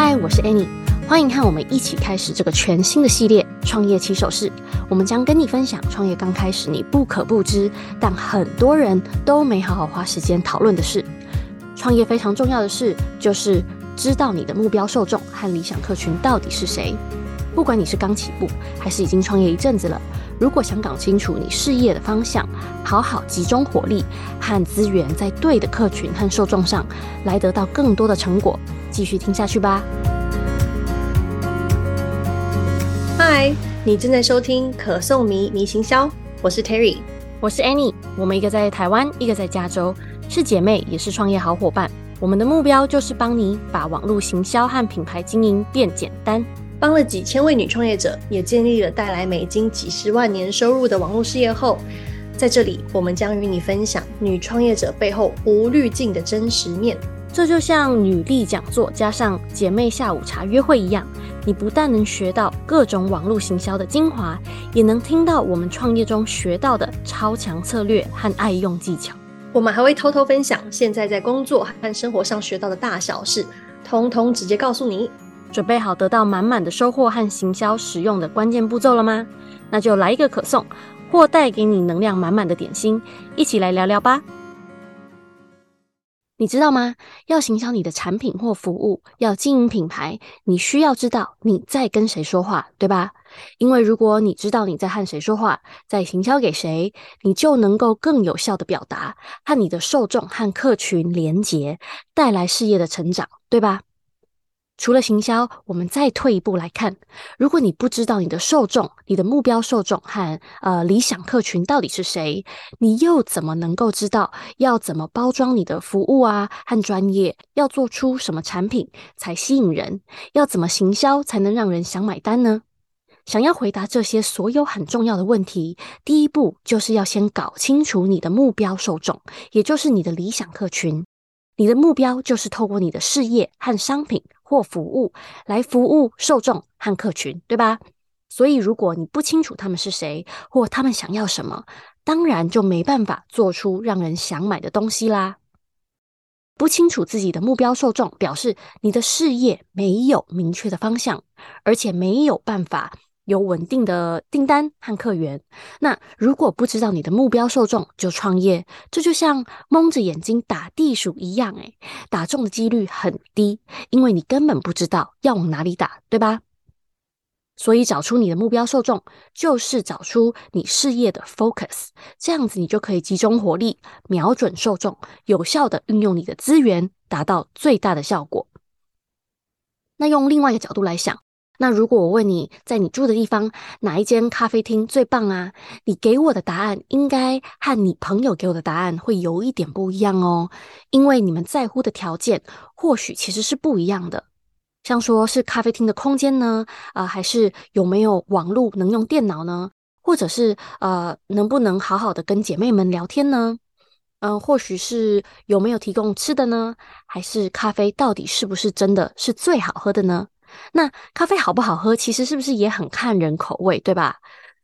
嗨，我是 Annie，欢迎和我们一起开始这个全新的系列《创业起手式》。我们将跟你分享创业刚开始你不可不知，但很多人都没好好花时间讨论的事。创业非常重要的事，就是知道你的目标受众和理想客群到底是谁。不管你是刚起步，还是已经创业一阵子了，如果想搞清楚你事业的方向，好好集中火力和资源在对的客群和受众上，来得到更多的成果。继续听下去吧。嗨，你正在收听可颂迷迷行销，我是 Terry，我是 Annie，我们一个在台湾，一个在加州，是姐妹，也是创业好伙伴。我们的目标就是帮你把网络行销和品牌经营变简单，帮了几千位女创业者，也建立了带来美金几十万年收入的网络事业后，在这里，我们将与你分享女创业者背后无滤镜的真实面。这就像女力讲座加上姐妹下午茶约会一样，你不但能学到各种网络行销的精华，也能听到我们创业中学到的超强策略和爱用技巧。我们还会偷偷分享现在在工作和生活上学到的大小事，通通直接告诉你。准备好得到满满的收获和行销实用的关键步骤了吗？那就来一个可颂，或带给你能量满满的点心，一起来聊聊吧。你知道吗？要行销你的产品或服务，要经营品牌，你需要知道你在跟谁说话，对吧？因为如果你知道你在和谁说话，在行销给谁，你就能够更有效的表达，和你的受众和客群连结，带来事业的成长，对吧？除了行销，我们再退一步来看，如果你不知道你的受众、你的目标受众和呃理想客群到底是谁，你又怎么能够知道要怎么包装你的服务啊和专业，要做出什么产品才吸引人，要怎么行销才能让人想买单呢？想要回答这些所有很重要的问题，第一步就是要先搞清楚你的目标受众，也就是你的理想客群。你的目标就是透过你的事业和商品或服务来服务受众和客群，对吧？所以，如果你不清楚他们是谁或他们想要什么，当然就没办法做出让人想买的东西啦。不清楚自己的目标受众，表示你的事业没有明确的方向，而且没有办法。有稳定的订单和客源。那如果不知道你的目标受众就创业，这就像蒙着眼睛打地鼠一样，诶，打中的几率很低，因为你根本不知道要往哪里打，对吧？所以找出你的目标受众，就是找出你事业的 focus，这样子你就可以集中火力，瞄准受众，有效的运用你的资源，达到最大的效果。那用另外一个角度来想。那如果我问你在你住的地方哪一间咖啡厅最棒啊？你给我的答案应该和你朋友给我的答案会有一点不一样哦，因为你们在乎的条件或许其实是不一样的。像说是咖啡厅的空间呢，啊、还是有没有网络能用电脑呢？或者是呃，能不能好好的跟姐妹们聊天呢？嗯、或许是有没有提供吃的呢？还是咖啡到底是不是真的是最好喝的呢？那咖啡好不好喝，其实是不是也很看人口味，对吧？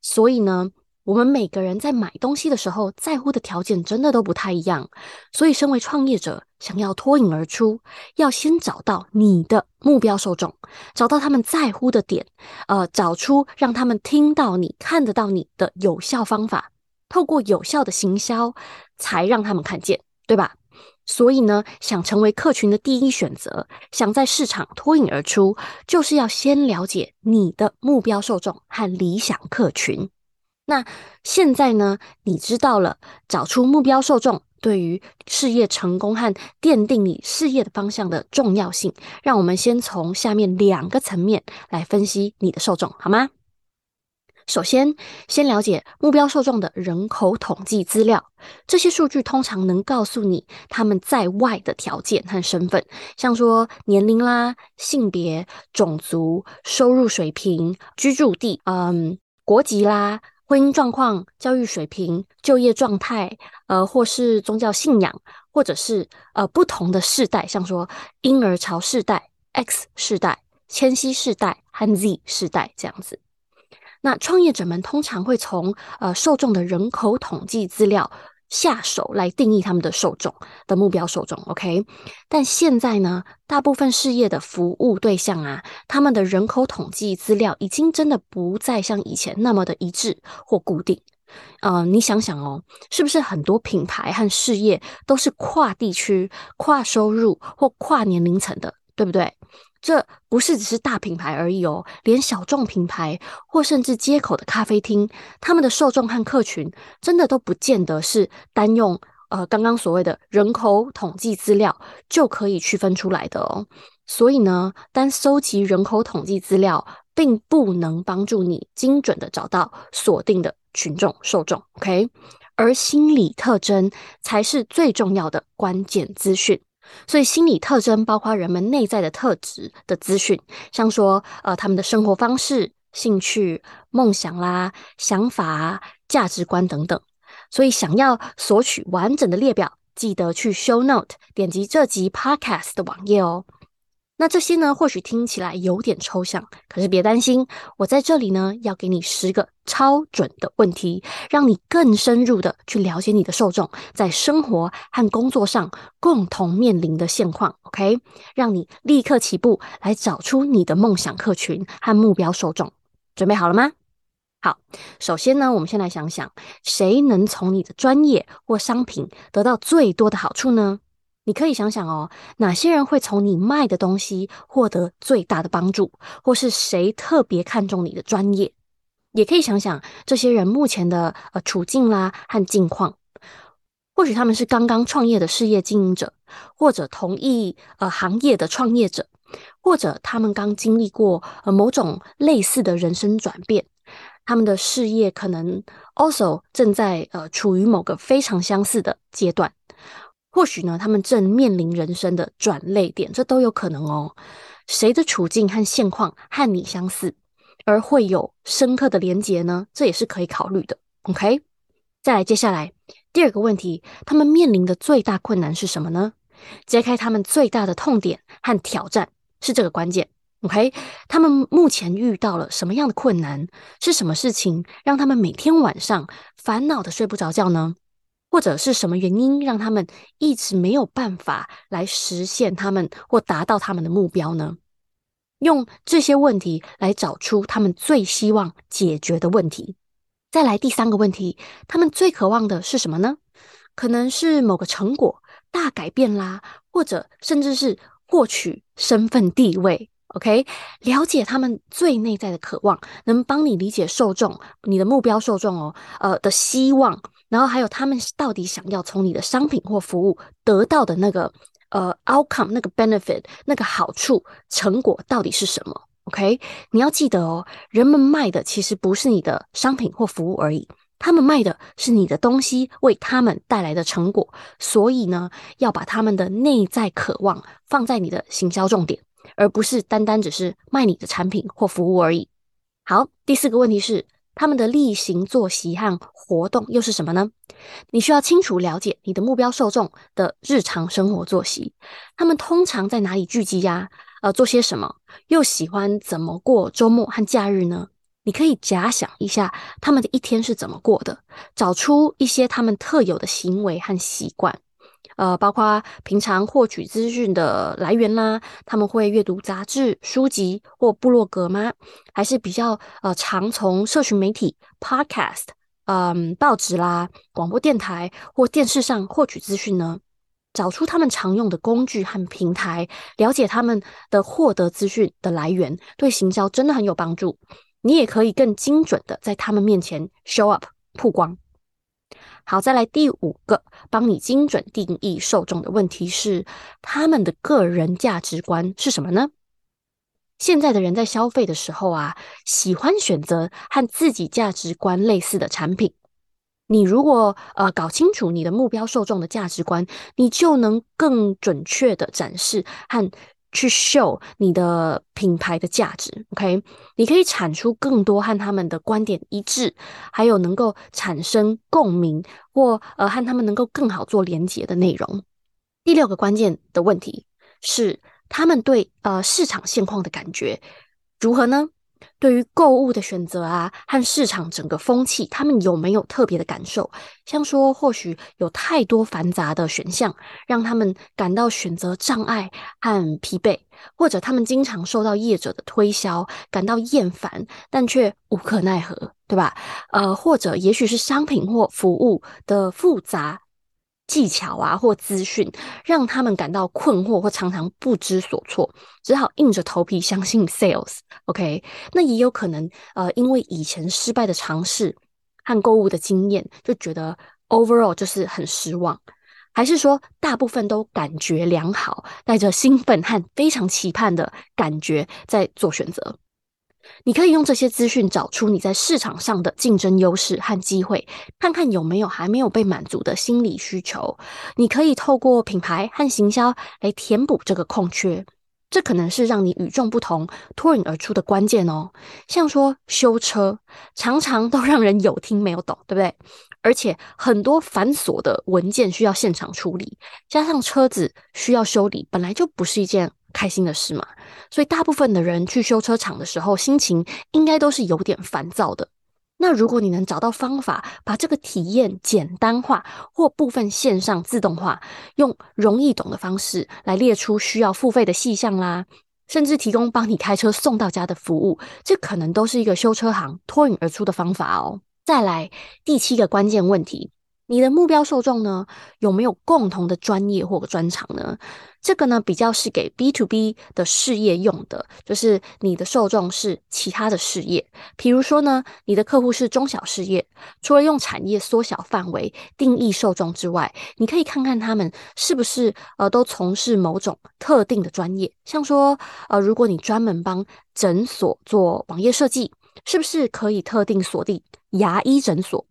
所以呢，我们每个人在买东西的时候，在乎的条件真的都不太一样。所以，身为创业者，想要脱颖而出，要先找到你的目标受众，找到他们在乎的点，呃，找出让他们听到你、看得到你的有效方法，透过有效的行销，才让他们看见，对吧？所以呢，想成为客群的第一选择，想在市场脱颖而出，就是要先了解你的目标受众和理想客群。那现在呢，你知道了找出目标受众对于事业成功和奠定你事业的方向的重要性。让我们先从下面两个层面来分析你的受众，好吗？首先，先了解目标受众的人口统计资料。这些数据通常能告诉你他们在外的条件和身份，像说年龄啦、性别、种族、收入水平、居住地、嗯、国籍啦、婚姻状况、教育水平、就业状态，呃，或是宗教信仰，或者是呃不同的世代，像说婴儿潮世代、X 世代、千禧世代和 Z 世代这样子。那创业者们通常会从呃受众的人口统计资料下手来定义他们的受众的目标受众，OK？但现在呢，大部分事业的服务对象啊，他们的人口统计资料已经真的不再像以前那么的一致或固定。呃，你想想哦，是不是很多品牌和事业都是跨地区、跨收入或跨年龄层的，对不对？这不是只是大品牌而已哦，连小众品牌或甚至街口的咖啡厅，他们的受众和客群真的都不见得是单用呃刚刚所谓的人口统计资料就可以区分出来的哦。所以呢，单搜集人口统计资料并不能帮助你精准的找到锁定的群众受众，OK？而心理特征才是最重要的关键资讯。所以，心理特征包括人们内在的特质的资讯，像说，呃，他们的生活方式、兴趣、梦想啦、想法、价值观等等。所以，想要索取完整的列表，记得去 Show Note 点击这集 Podcast 的网页哦。那这些呢，或许听起来有点抽象，可是别担心，我在这里呢，要给你十个超准的问题，让你更深入的去了解你的受众在生活和工作上共同面临的现况，OK？让你立刻起步来找出你的梦想客群和目标受众，准备好了吗？好，首先呢，我们先来想想，谁能从你的专业或商品得到最多的好处呢？你可以想想哦，哪些人会从你卖的东西获得最大的帮助，或是谁特别看重你的专业？也可以想想这些人目前的呃处境啦和境况。或许他们是刚刚创业的事业经营者，或者同一呃行业的创业者，或者他们刚经历过呃某种类似的人生转变，他们的事业可能 also 正在呃处于某个非常相似的阶段。或许呢，他们正面临人生的转捩点，这都有可能哦。谁的处境和现况和你相似，而会有深刻的连结呢？这也是可以考虑的。OK，再来，接下来第二个问题，他们面临的最大困难是什么呢？揭开他们最大的痛点和挑战是这个关键。OK，他们目前遇到了什么样的困难？是什么事情让他们每天晚上烦恼的睡不着觉呢？或者是什么原因让他们一直没有办法来实现他们或达到他们的目标呢？用这些问题来找出他们最希望解决的问题。再来第三个问题，他们最渴望的是什么呢？可能是某个成果大改变啦，或者甚至是获取身份地位。OK，了解他们最内在的渴望，能帮你理解受众，你的目标受众哦，呃的希望。然后还有他们到底想要从你的商品或服务得到的那个呃 outcome 那个 benefit 那个好处成果到底是什么？OK，你要记得哦，人们卖的其实不是你的商品或服务而已，他们卖的是你的东西为他们带来的成果。所以呢，要把他们的内在渴望放在你的行销重点，而不是单单只是卖你的产品或服务而已。好，第四个问题是。他们的例行作息和活动又是什么呢？你需要清楚了解你的目标受众的日常生活作息，他们通常在哪里聚集呀？呃，做些什么？又喜欢怎么过周末和假日呢？你可以假想一下他们的一天是怎么过的，找出一些他们特有的行为和习惯。呃，包括平常获取资讯的来源啦，他们会阅读杂志、书籍或部落格吗？还是比较呃常从社群媒体、Podcast、嗯、报纸啦、广播电台或电视上获取资讯呢？找出他们常用的工具和平台，了解他们的获得资讯的来源，对行销真的很有帮助。你也可以更精准的在他们面前 show up 曝光。好，再来第五个，帮你精准定义受众的问题是，他们的个人价值观是什么呢？现在的人在消费的时候啊，喜欢选择和自己价值观类似的产品。你如果呃搞清楚你的目标受众的价值观，你就能更准确的展示和。去 show 你的品牌的价值，OK？你可以产出更多和他们的观点一致，还有能够产生共鸣或呃和他们能够更好做连接的内容。第六个关键的问题是，他们对呃市场现况的感觉如何呢？对于购物的选择啊，和市场整个风气，他们有没有特别的感受？像说，或许有太多繁杂的选项，让他们感到选择障碍和疲惫，或者他们经常受到业者的推销，感到厌烦，但却无可奈何，对吧？呃，或者也许是商品或服务的复杂。技巧啊，或资讯，让他们感到困惑，或常常不知所措，只好硬着头皮相信 sales。OK，那也有可能，呃，因为以前失败的尝试和购物的经验，就觉得 overall 就是很失望，还是说大部分都感觉良好，带着兴奋和非常期盼的感觉在做选择。你可以用这些资讯找出你在市场上的竞争优势和机会，看看有没有还没有被满足的心理需求。你可以透过品牌和行销来填补这个空缺，这可能是让你与众不同、脱颖而出的关键哦。像说修车，常常都让人有听没有懂，对不对？而且很多繁琐的文件需要现场处理，加上车子需要修理，本来就不是一件开心的事嘛，所以大部分的人去修车厂的时候，心情应该都是有点烦躁的。那如果你能找到方法，把这个体验简单化或部分线上自动化，用容易懂的方式来列出需要付费的细项啦，甚至提供帮你开车送到家的服务，这可能都是一个修车行脱颖而出的方法哦。再来第七个关键问题。你的目标受众呢，有没有共同的专业或专长呢？这个呢，比较是给 B to B 的事业用的，就是你的受众是其他的事业。比如说呢，你的客户是中小事业，除了用产业缩小范围定义受众之外，你可以看看他们是不是呃都从事某种特定的专业。像说呃，如果你专门帮诊所做网页设计，是不是可以特定锁定牙医诊所？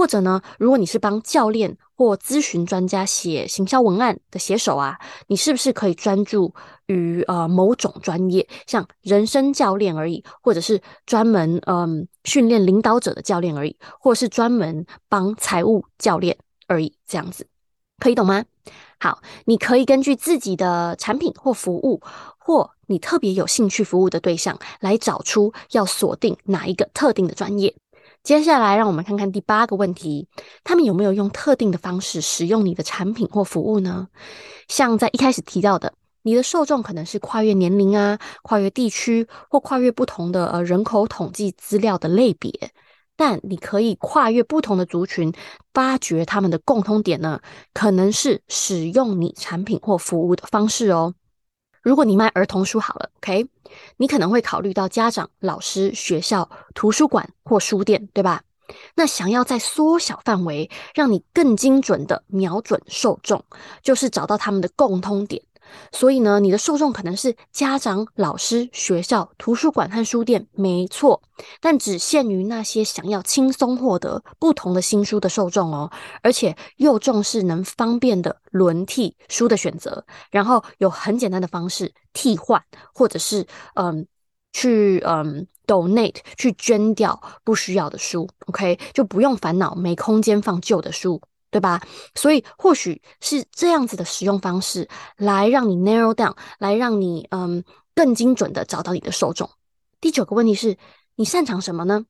或者呢，如果你是帮教练或咨询专家写行销文案的写手啊，你是不是可以专注于呃某种专业，像人生教练而已，或者是专门嗯训练领导者的教练而已，或者是专门帮财务教练而已，这样子可以懂吗？好，你可以根据自己的产品或服务，或你特别有兴趣服务的对象，来找出要锁定哪一个特定的专业。接下来，让我们看看第八个问题：他们有没有用特定的方式使用你的产品或服务呢？像在一开始提到的，你的受众可能是跨越年龄啊、跨越地区或跨越不同的呃人口统计资料的类别，但你可以跨越不同的族群，发掘他们的共通点呢，可能是使用你产品或服务的方式哦。如果你卖儿童书好了，OK，你可能会考虑到家长、老师、学校、图书馆或书店，对吧？那想要在缩小范围，让你更精准的瞄准受众，就是找到他们的共通点。所以呢，你的受众可能是家长、老师、学校、图书馆和书店，没错，但只限于那些想要轻松获得不同的新书的受众哦，而且又重视能方便的轮替书的选择，然后有很简单的方式替换，或者是嗯，去嗯 donate 去捐掉不需要的书，OK，就不用烦恼没空间放旧的书。对吧？所以或许是这样子的使用方式，来让你 narrow down，来让你嗯更精准的找到你的受众。第九个问题是，你擅长什么呢？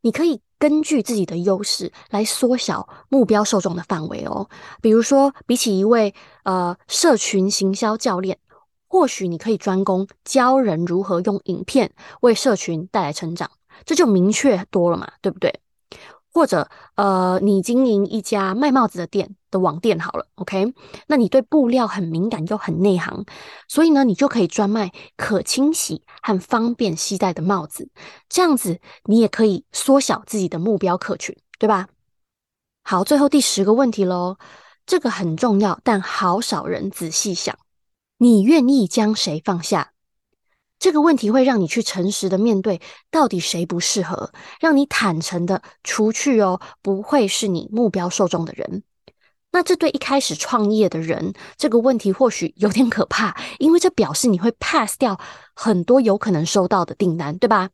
你可以根据自己的优势来缩小目标受众的范围哦。比如说，比起一位呃社群行销教练，或许你可以专攻教人如何用影片为社群带来成长，这就明确多了嘛，对不对？或者，呃，你经营一家卖帽子的店的网店好了，OK？那你对布料很敏感又很内行，所以呢，你就可以专卖可清洗和方便携带的帽子，这样子你也可以缩小自己的目标客群，对吧？好，最后第十个问题喽，这个很重要，但好少人仔细想，你愿意将谁放下？这个问题会让你去诚实的面对，到底谁不适合，让你坦诚的除去哦，不会是你目标受众的人。那这对一开始创业的人，这个问题或许有点可怕，因为这表示你会 pass 掉很多有可能收到的订单，对吧？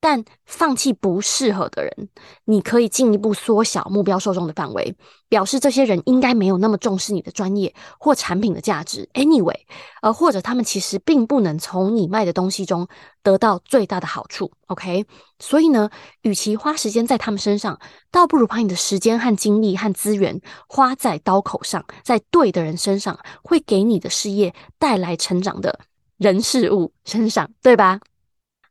但放弃不适合的人，你可以进一步缩小目标受众的范围，表示这些人应该没有那么重视你的专业或产品的价值。Anyway，呃，或者他们其实并不能从你卖的东西中得到最大的好处。OK，所以呢，与其花时间在他们身上，倒不如把你的时间和精力和资源花在刀口上，在对的人身上，会给你的事业带来成长的人事物身上，对吧？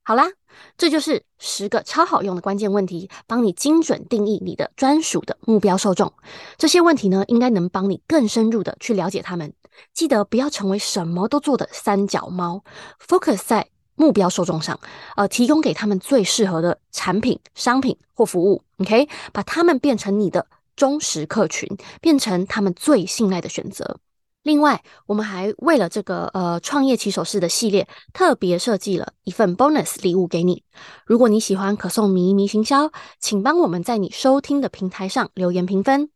好啦。这就是十个超好用的关键问题，帮你精准定义你的专属的目标受众。这些问题呢，应该能帮你更深入的去了解他们。记得不要成为什么都做的三脚猫，focus 在目标受众上，呃，提供给他们最适合的产品、商品或服务。OK，把他们变成你的忠实客群，变成他们最信赖的选择。另外，我们还为了这个呃创业起手式的系列，特别设计了一份 bonus 礼物给你。如果你喜欢可颂迷迷行销，请帮我们在你收听的平台上留言评分。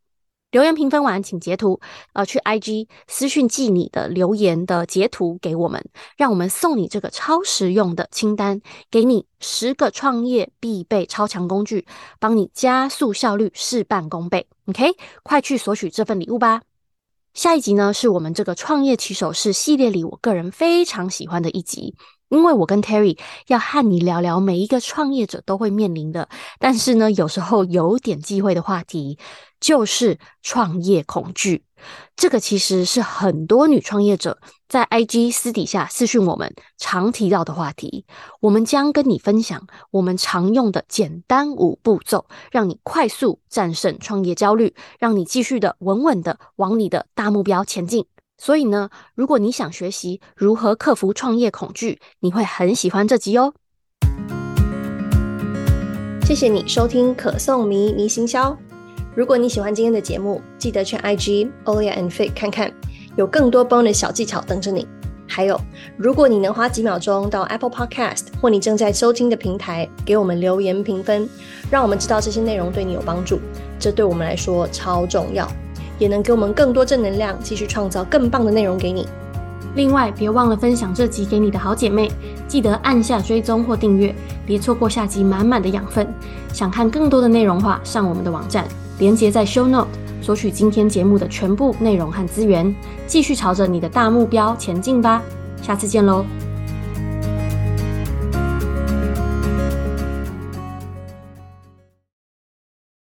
留言评分完，请截图呃去 IG 私讯寄你的留言的截图给我们，让我们送你这个超实用的清单，给你十个创业必备超强工具，帮你加速效率，事半功倍。OK，快去索取这份礼物吧。下一集呢，是我们这个创业骑手是系列里，我个人非常喜欢的一集，因为我跟 Terry 要和你聊聊每一个创业者都会面临的，但是呢，有时候有点忌讳的话题，就是创业恐惧。这个其实是很多女创业者在 IG 私底下私讯我们常提到的话题。我们将跟你分享我们常用的简单五步骤，让你快速战胜创业焦虑，让你继续的稳稳的往你的大目标前进。所以呢，如果你想学习如何克服创业恐惧，你会很喜欢这集哦。谢谢你收听可颂迷迷行销。如果你喜欢今天的节目，记得去 IG Olia and Faye 看看，有更多 bonus 小技巧等着你。还有，如果你能花几秒钟到 Apple Podcast 或你正在收听的平台给我们留言评分，让我们知道这些内容对你有帮助，这对我们来说超重要，也能给我们更多正能量，继续创造更棒的内容给你。另外，别忘了分享这集给你的好姐妹，记得按下追踪或订阅，别错过下集满满的养分。想看更多的内容话，上我们的网站。连接在 Show Note，索取今天节目的全部内容和资源，继续朝着你的大目标前进吧！下次见喽。